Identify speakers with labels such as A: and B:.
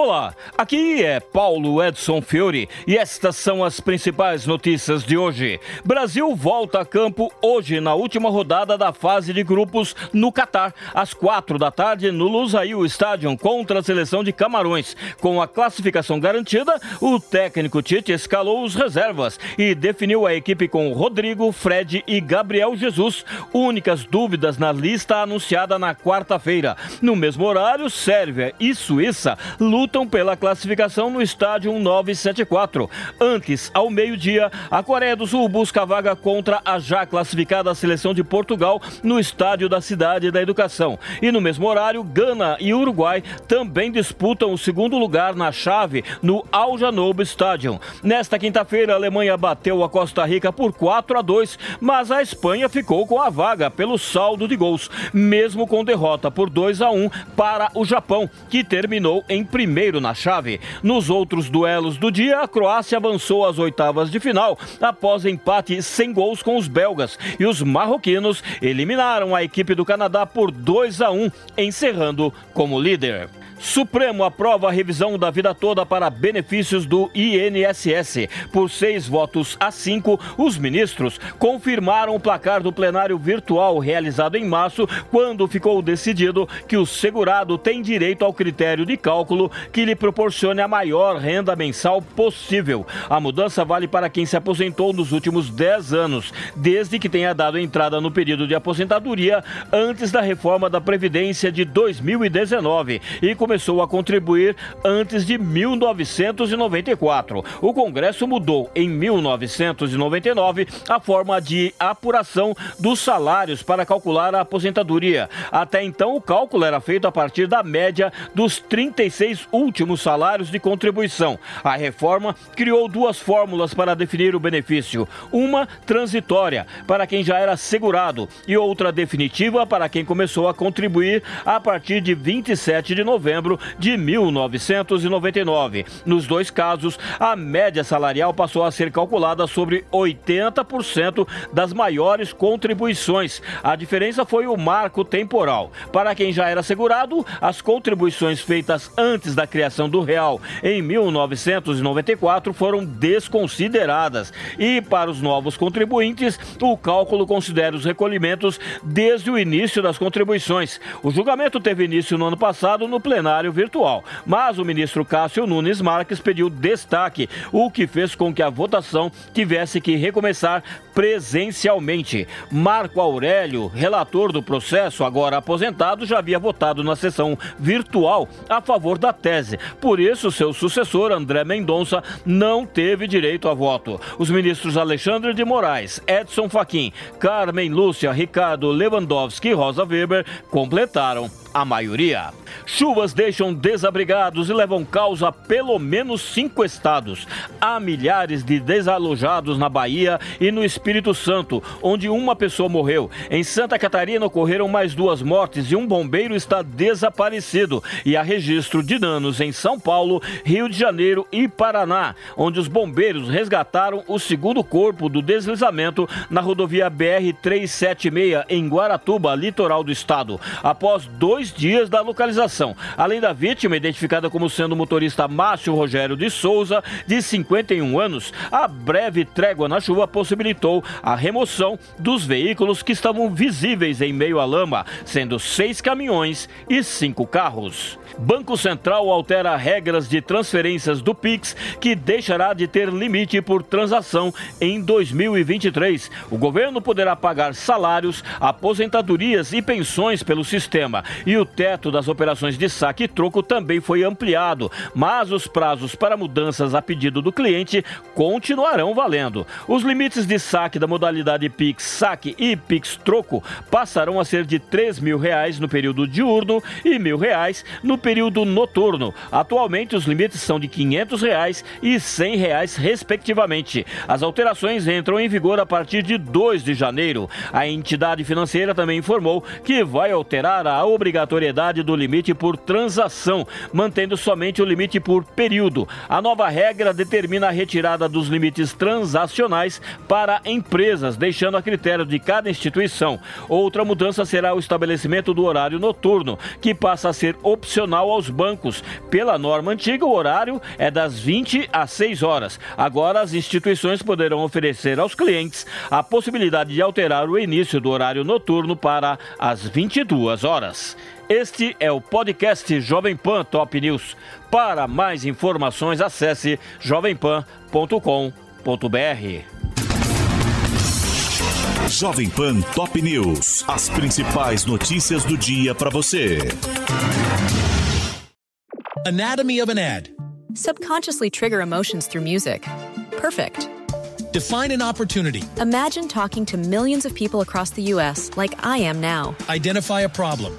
A: Olá, aqui é Paulo Edson Fiore e estas são as principais notícias de hoje. Brasil volta a campo hoje na última rodada da fase de grupos no Catar, às quatro da tarde no Lusail Stadium contra a seleção de Camarões. Com a classificação garantida, o técnico Tite escalou os reservas e definiu a equipe com Rodrigo, Fred e Gabriel Jesus, únicas dúvidas na lista anunciada na quarta-feira. No mesmo horário, Sérvia e Suíça lutam lutam pela classificação no estádio 974. Antes, ao meio-dia, a Coreia do Sul busca a vaga contra a já classificada seleção de Portugal no estádio da Cidade da Educação. E no mesmo horário, Gana e Uruguai também disputam o segundo lugar na chave no Al Janoub Stadium. Nesta quinta-feira, a Alemanha bateu a Costa Rica por 4 a 2, mas a Espanha ficou com a vaga pelo saldo de gols, mesmo com derrota por 2 a 1 para o Japão, que terminou em primeiro primeiro na chave. Nos outros duelos do dia, a Croácia avançou às oitavas de final após empate sem gols com os belgas e os marroquinos eliminaram a equipe do Canadá por 2 a 1, encerrando como líder. Supremo aprova a revisão da vida toda para benefícios do INSS. Por seis votos a cinco, os ministros confirmaram o placar do plenário virtual realizado em março, quando ficou decidido que o segurado tem direito ao critério de cálculo que lhe proporcione a maior renda mensal possível. A mudança vale para quem se aposentou nos últimos dez anos, desde que tenha dado entrada no período de aposentadoria antes da reforma da Previdência de 2019 e começou a contribuir antes de 1994. O Congresso mudou em 1999 a forma de apuração dos salários para calcular a aposentadoria. Até então, o cálculo era feito a partir da média dos 36 últimos salários de contribuição. A reforma criou duas fórmulas para definir o benefício: uma transitória para quem já era segurado e outra definitiva para quem começou a contribuir a partir de 27 de novembro de 1999. Nos dois casos, a média salarial passou a ser calculada sobre 80% das maiores contribuições. A diferença foi o marco temporal. Para quem já era segurado, as contribuições feitas antes da criação do real em 1994 foram desconsideradas. E para os novos contribuintes, o cálculo considera os recolhimentos desde o início das contribuições. O julgamento teve início no ano passado no plenário virtual, mas o ministro Cássio Nunes Marques pediu destaque, o que fez com que a votação tivesse que recomeçar presencialmente. Marco Aurélio, relator do processo, agora aposentado, já havia votado na sessão virtual a favor da tese. Por isso, seu sucessor, André Mendonça, não teve direito a voto. Os ministros Alexandre de Moraes, Edson Fachin, Carmen Lúcia, Ricardo Lewandowski e Rosa Weber completaram a maioria. Chuvas deixam desabrigados e levam causa a pelo menos cinco estados. Há milhares de desalojados na Bahia e no Espírito Santo, onde uma pessoa morreu. Em Santa Catarina ocorreram mais duas mortes e um bombeiro está desaparecido. E há registro de danos em São Paulo, Rio de Janeiro e Paraná, onde os bombeiros resgataram o segundo corpo do deslizamento na rodovia BR-376 em Guaratuba, litoral do estado. Após dois dois dias da localização. Além da vítima, identificada como sendo o motorista Márcio Rogério de Souza, de 51 anos, a breve trégua na chuva possibilitou a remoção dos veículos que estavam visíveis em meio à lama, sendo seis caminhões e cinco carros. Banco Central altera regras de transferências do Pix, que deixará de ter limite por transação em 2023. O governo poderá pagar salários, aposentadorias e pensões pelo sistema. E o teto das operações de saque e troco também foi ampliado, mas os prazos para mudanças a pedido do cliente continuarão valendo. Os limites de saque da modalidade Pix Saque e Pix Troco passarão a ser de R$ mil reais no período diurno e R$ mil reais no período noturno. Atualmente os limites são de 500 reais e 100 reais respectivamente. As alterações entram em vigor a partir de 2 de janeiro. A entidade financeira também informou que vai alterar a obrigatoriedade do limite por transação, mantendo somente o limite por período. A nova regra determina a retirada dos limites transacionais para empresas, deixando a critério de cada instituição. Outra mudança será o estabelecimento do horário noturno, que passa a ser opcional aos bancos. Pela norma antiga, o horário é das 20 às 6 horas. Agora, as instituições poderão oferecer aos clientes a possibilidade de alterar o início do horário noturno para as 22 horas. Este é o podcast Jovem Pan Top News. Para mais informações, acesse jovempan.com.br.
B: Jovem Pan Top News. As principais notícias do dia para você.
C: Anatomy of an ad.
D: Subconsciously trigger emotions through music. Perfect.
C: Define an opportunity.
D: Imagine talking to millions of people across the U.S. like I am now.
C: Identify a problem.